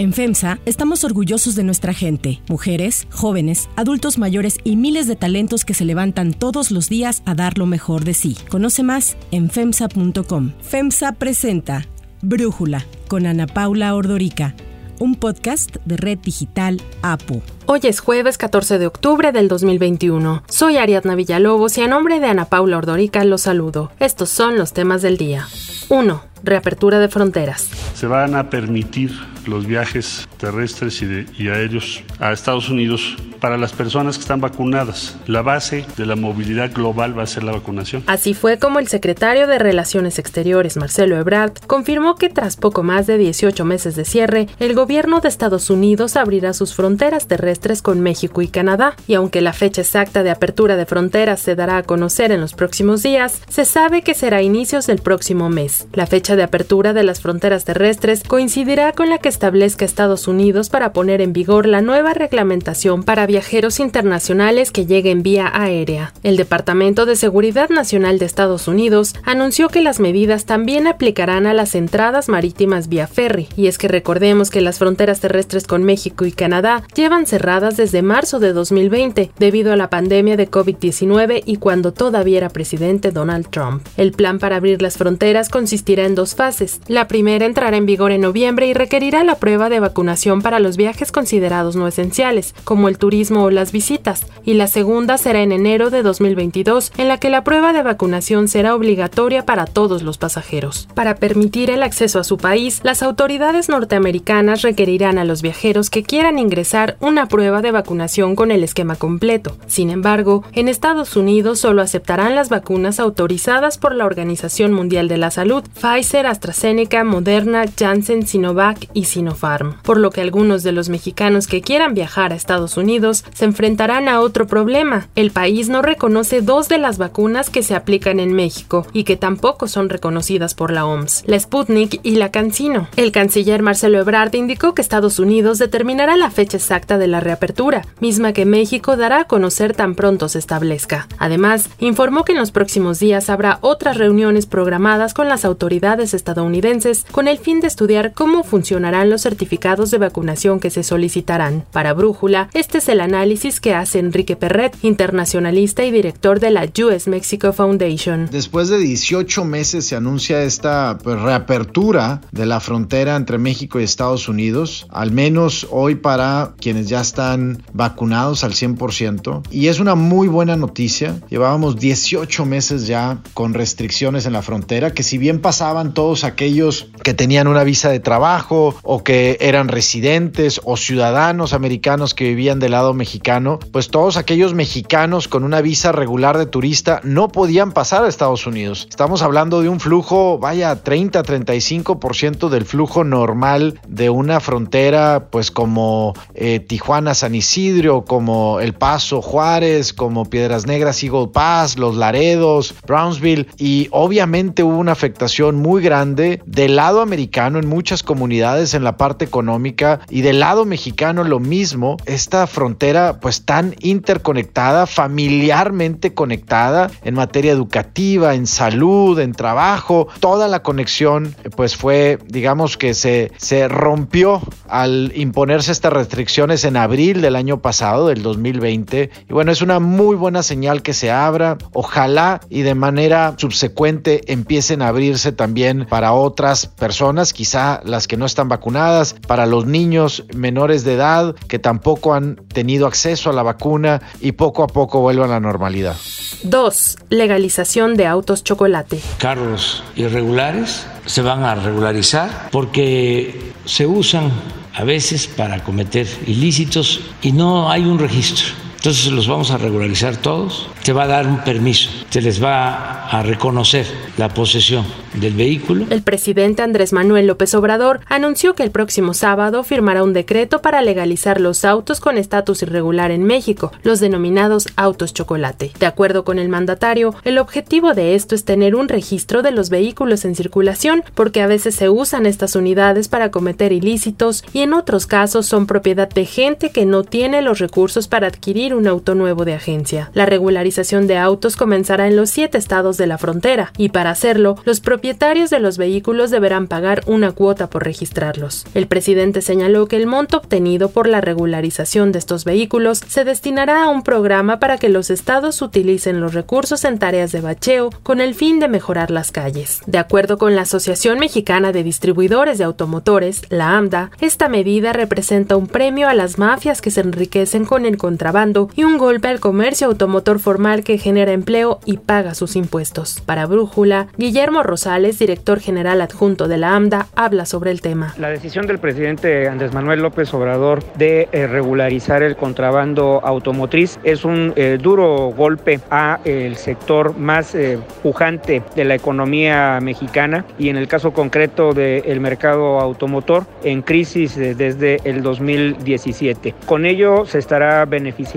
En FEMSA estamos orgullosos de nuestra gente, mujeres, jóvenes, adultos mayores y miles de talentos que se levantan todos los días a dar lo mejor de sí. Conoce más en FEMSA.com. FEMSA presenta Brújula con Ana Paula Ordorica, un podcast de Red Digital APU. Hoy es jueves 14 de octubre del 2021. Soy Ariadna Villalobos y a nombre de Ana Paula Ordorica los saludo. Estos son los temas del día. 1. Reapertura de fronteras. Se van a permitir los viajes terrestres y, aéreos a Estados Unidos para las personas que están vacunadas. La base de la movilidad global va a ser la vacunación. Así fue como el secretario de Relaciones Exteriores, Marcelo Ebrard, confirmó que tras poco más de 18 meses de cierre, el gobierno de Estados Unidos abrirá sus fronteras terrestres con México y Canadá. Y aunque la fecha exacta de apertura de fronteras se dará a conocer en los próximos días, se sabe que será inicios del próximo mes. La fecha de apertura de las fronteras terrestres coincidirá con la que establezca Estados Unidos para poner en vigor la nueva reglamentación para viajeros internacionales que lleguen vía aérea. El Departamento de Seguridad Nacional de Estados Unidos anunció que las medidas también aplicarán a las entradas marítimas vía ferry, y es que recordemos que las fronteras terrestres con México y Canadá llevan cerradas desde marzo de 2020 debido a la pandemia de COVID-19 y cuando todavía era presidente Donald Trump. El plan para abrir las fronteras consistirá en dos fases. La primera entrará en vigor en noviembre y requerirá la prueba de vacunación para los viajes considerados no esenciales, como el turismo o las visitas, y la segunda será en enero de 2022, en la que la prueba de vacunación será obligatoria para todos los pasajeros. Para permitir el acceso a su país, las autoridades norteamericanas requerirán a los viajeros que quieran ingresar una prueba de vacunación con el esquema completo. Sin embargo, en Estados Unidos solo aceptarán las vacunas autorizadas por la Organización Mundial de la Salud, Pfizer, AstraZeneca, Moderna, Janssen, Sinovac y Sinopharm, por lo que algunos de los mexicanos que quieran viajar a Estados Unidos se enfrentarán a otro problema. El país no reconoce dos de las vacunas que se aplican en México y que tampoco son reconocidas por la OMS, la Sputnik y la CanSino. El canciller Marcelo Ebrard indicó que Estados Unidos determinará la fecha exacta de la reapertura, misma que México dará a conocer tan pronto se establezca. Además, informó que en los próximos días habrá otras reuniones programadas con las autoridades estadounidenses con el fin de estudiar cómo funcionarán los certificados de vacunación que se solicitarán. Para Brújula, este es el análisis que hace Enrique Perret, internacionalista y director de la US Mexico Foundation. Después de 18 meses se anuncia esta pues, reapertura de la frontera entre México y Estados Unidos, al menos hoy para quienes ya están vacunados al 100%. Y es una muy buena noticia. Llevábamos 18 meses ya con restricciones en la frontera, que si bien pasaban todos aquellos que tenían una visa de trabajo o que eran residentes o ciudadanos americanos que vivían del lado mexicano, pues todos aquellos mexicanos con una visa regular de turista no podían pasar a Estados Unidos. Estamos hablando de un flujo, vaya, 30-35% del flujo normal de una frontera, pues como eh, Tijuana, San Isidro, como El Paso, Juárez, como Piedras Negras, Eagle Pass, Los Laredos, Brownsville, y obviamente hubo una afectación muy grande del lado americano en muchas comunidades en la parte económica y del lado mexicano lo mismo. Esta frontera pues tan interconectada, familiarmente conectada en materia educativa, en salud, en trabajo. Toda la conexión pues fue, digamos que se, se rompió al imponerse estas restricciones en abril del año pasado, del 2020. Y bueno, es una muy buena señal que se abra. Ojalá y de manera subsecuente empiecen a abrirse también para otras personas, quizá las que no están vacunadas, para los niños menores de edad que tampoco han tenido acceso a la vacuna y poco a poco vuelvan a la normalidad. 2. Legalización de autos chocolate. Carros irregulares se van a regularizar porque se usan a veces para cometer ilícitos y no hay un registro. Entonces los vamos a regularizar todos, se va a dar un permiso, se les va a reconocer la posesión del vehículo. El presidente Andrés Manuel López Obrador anunció que el próximo sábado firmará un decreto para legalizar los autos con estatus irregular en México, los denominados autos chocolate. De acuerdo con el mandatario, el objetivo de esto es tener un registro de los vehículos en circulación, porque a veces se usan estas unidades para cometer ilícitos y en otros casos son propiedad de gente que no tiene los recursos para adquirir un auto nuevo de agencia. La regularización de autos comenzará en los siete estados de la frontera y para hacerlo, los propietarios de los vehículos deberán pagar una cuota por registrarlos. El presidente señaló que el monto obtenido por la regularización de estos vehículos se destinará a un programa para que los estados utilicen los recursos en tareas de bacheo con el fin de mejorar las calles. De acuerdo con la Asociación Mexicana de Distribuidores de Automotores, la AMDA, esta medida representa un premio a las mafias que se enriquecen con el contrabando y un golpe al comercio automotor formal que genera empleo y paga sus impuestos. Para Brújula, Guillermo Rosales, director general adjunto de la AMDA, habla sobre el tema. La decisión del presidente Andrés Manuel López Obrador de eh, regularizar el contrabando automotriz es un eh, duro golpe a el sector más eh, pujante de la economía mexicana y en el caso concreto del mercado automotor en crisis desde el 2017. Con ello se estará beneficiando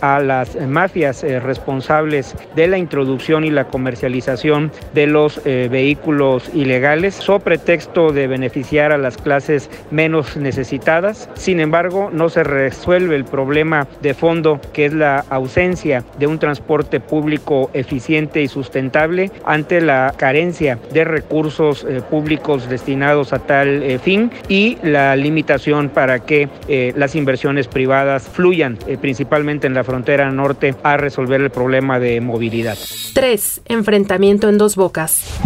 a las mafias responsables de la introducción y la comercialización de los vehículos ilegales, so pretexto de beneficiar a las clases menos necesitadas. Sin embargo, no se resuelve el problema de fondo que es la ausencia de un transporte público eficiente y sustentable ante la carencia de recursos eh, públicos destinados a tal eh, fin y la limitación para que eh, las inversiones privadas fluyan principalmente en la frontera norte a resolver el problema de movilidad. 3. Enfrentamiento en dos bocas.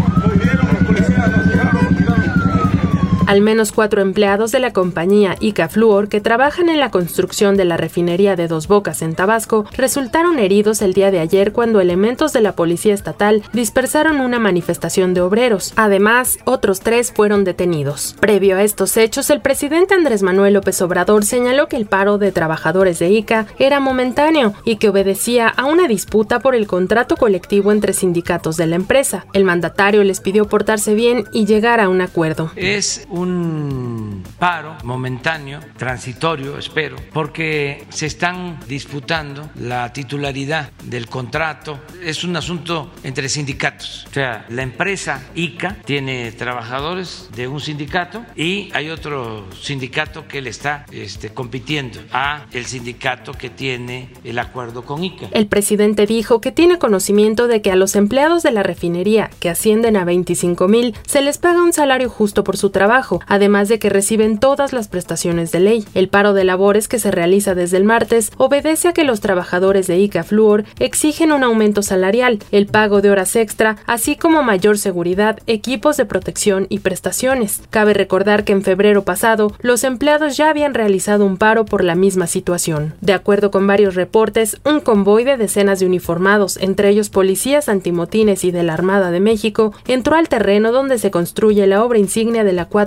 Al menos cuatro empleados de la compañía Ica Fluor que trabajan en la construcción de la refinería de Dos Bocas en Tabasco resultaron heridos el día de ayer cuando elementos de la policía estatal dispersaron una manifestación de obreros. Además, otros tres fueron detenidos. Previo a estos hechos, el presidente Andrés Manuel López Obrador señaló que el paro de trabajadores de Ica era momentáneo y que obedecía a una disputa por el contrato colectivo entre sindicatos de la empresa. El mandatario les pidió portarse bien y llegar a un acuerdo. Un paro momentáneo, transitorio, espero, porque se están disputando la titularidad del contrato. Es un asunto entre sindicatos. O sea, la empresa ICA tiene trabajadores de un sindicato y hay otro sindicato que le está este, compitiendo a el sindicato que tiene el acuerdo con ICA. El presidente dijo que tiene conocimiento de que a los empleados de la refinería, que ascienden a 25 mil, se les paga un salario justo por su trabajo además de que reciben todas las prestaciones de ley. El paro de labores que se realiza desde el martes obedece a que los trabajadores de ICA Fluor exigen un aumento salarial, el pago de horas extra, así como mayor seguridad, equipos de protección y prestaciones. Cabe recordar que en febrero pasado los empleados ya habían realizado un paro por la misma situación. De acuerdo con varios reportes, un convoy de decenas de uniformados, entre ellos policías antimotines y de la Armada de México, entró al terreno donde se construye la obra insignia de la 4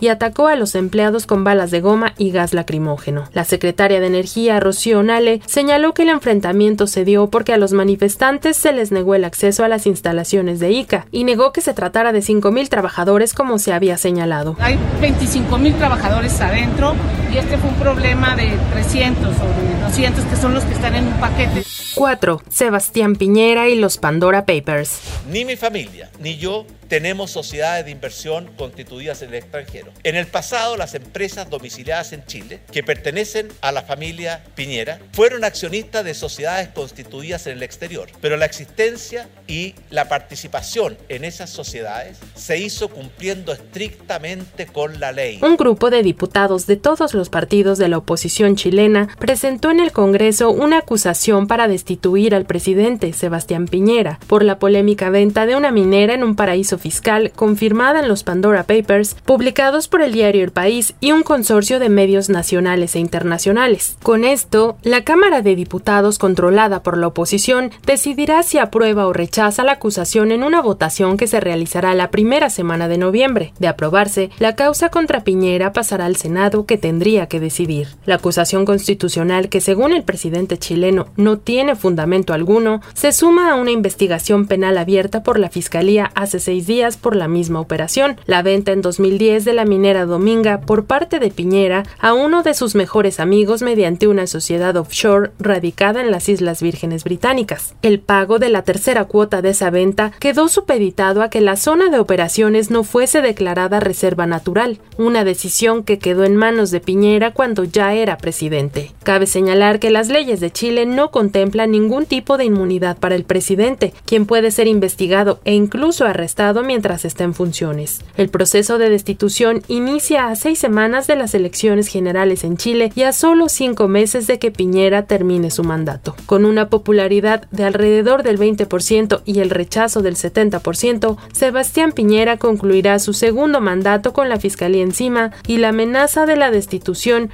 y atacó a los empleados con balas de goma y gas lacrimógeno. La secretaria de Energía, Rocío Nale, señaló que el enfrentamiento se dio porque a los manifestantes se les negó el acceso a las instalaciones de ICA y negó que se tratara de 5.000 trabajadores como se había señalado. Hay 25.000 trabajadores adentro y este fue un problema de 300 o de 200 que son los que están en un paquete. 4. Sebastián Piñera y los Pandora Papers. Ni mi familia ni yo tenemos sociedades de inversión constituidas en el extranjero. En el pasado, las empresas domiciliadas en Chile, que pertenecen a la familia Piñera, fueron accionistas de sociedades constituidas en el exterior, pero la existencia y la participación en esas sociedades se hizo cumpliendo estrictamente con la ley. Un grupo de diputados de todos los partidos de la oposición chilena presentó en el Congreso una acusación para destituir al presidente Sebastián Piñera por la polémica venta de una minera en un paraíso fiscal confirmada en los Pandora Papers, publicados por el diario El País y un consorcio de medios nacionales e internacionales. Con esto, la Cámara de Diputados, controlada por la oposición, decidirá si aprueba o rechaza la acusación en una votación que se realizará la primera semana de noviembre. De aprobarse, la causa contra Piñera pasará al Senado, que tendría que decidir. La acusación constitucional, que según el presidente chileno no tiene fundamento alguno, se suma a una investigación penal abierta por la Fiscalía hace seis días por la misma operación, la venta en 2010 de la minera Dominga por parte de Piñera a uno de sus mejores amigos mediante una sociedad offshore radicada en las Islas Vírgenes Británicas. El pago de la tercera cuota de esa venta quedó supeditado a que la zona de operaciones no fuese declarada reserva natural, una decisión que quedó en manos de Piñera Piñera cuando ya era presidente. Cabe señalar que las leyes de Chile no contemplan ningún tipo de inmunidad para el presidente, quien puede ser investigado e incluso arrestado mientras está en funciones. El proceso de destitución inicia a seis semanas de las elecciones generales en Chile y a solo cinco meses de que Piñera termine su mandato. Con una popularidad de alrededor del 20% y el rechazo del 70%, Sebastián Piñera concluirá su segundo mandato con la Fiscalía encima y la amenaza de la destitución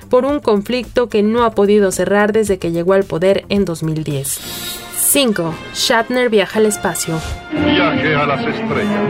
por un conflicto que no ha podido cerrar desde que llegó al poder en 2010. 5. Shatner viaja al espacio. Viaje a las estrellas.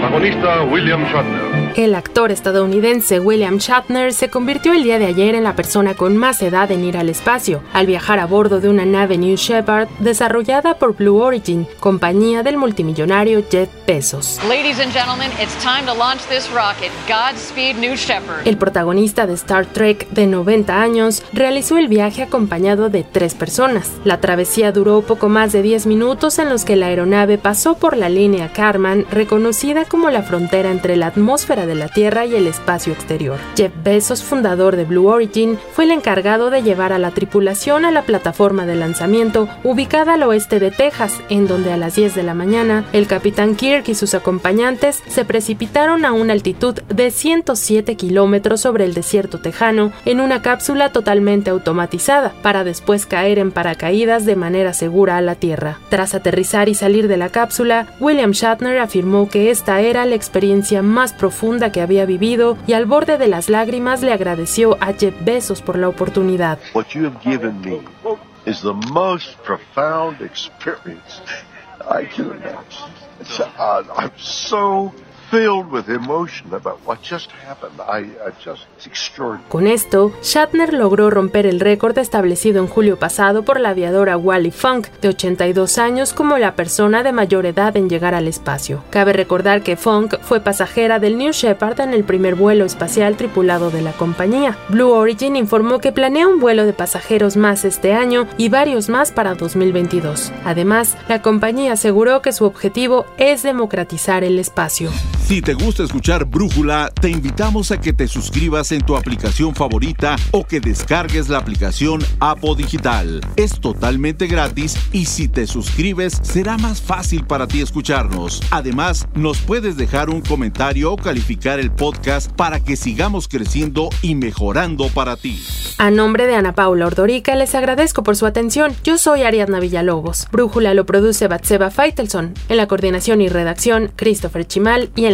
Protagonista William Shatner. El actor estadounidense William Shatner se convirtió el día de ayer en la persona con más edad en ir al espacio, al viajar a bordo de una nave New Shepard desarrollada por Blue Origin, compañía del multimillonario Jeff Bezos. Ladies and gentlemen, it's time to launch this rocket. Godspeed New Shepard. El protagonista de Star Trek de 90 años realizó el viaje acompañado de tres personas. La travesía duró poco más de 10 minutos en los que la aeronave pasó por la línea Karman, reconocida como la frontera entre la atmósfera de la Tierra y el espacio exterior. Jeff Bezos, fundador de Blue Origin, fue el encargado de llevar a la tripulación a la plataforma de lanzamiento ubicada al oeste de Texas, en donde a las 10 de la mañana el capitán Kirk y sus acompañantes se precipitaron a una altitud de 107 kilómetros sobre el desierto tejano en una cápsula totalmente automatizada, para después caer en paracaídas de manera segura a la Tierra. Tras aterrizar y salir de la cápsula, William Shatner afirmó que esta era la experiencia más profunda que había vivido y al borde de las lágrimas le agradeció a Jeff Bezos por la oportunidad. What you have given me is the most profound experience I filled with emotion about what just happened. I, I just, it's extraordinary. Con esto, Shatner logró romper el récord establecido en julio pasado por la aviadora Wally Funk, de 82 años, como la persona de mayor edad en llegar al espacio. Cabe recordar que Funk fue pasajera del New Shepard en el primer vuelo espacial tripulado de la compañía. Blue Origin informó que planea un vuelo de pasajeros más este año y varios más para 2022. Además, la compañía aseguró que su objetivo es democratizar el espacio. Si te gusta escuchar Brújula, te invitamos a que te suscribas en tu aplicación favorita o que descargues la aplicación Apo Digital. Es totalmente gratis y si te suscribes será más fácil para ti escucharnos. Además, nos puedes dejar un comentario o calificar el podcast para que sigamos creciendo y mejorando para ti. A nombre de Ana Paula Ordorica les agradezco por su atención. Yo soy Ariadna Villalobos. Brújula lo produce Batseba Feitelson. En la coordinación y redacción, Christopher Chimal y en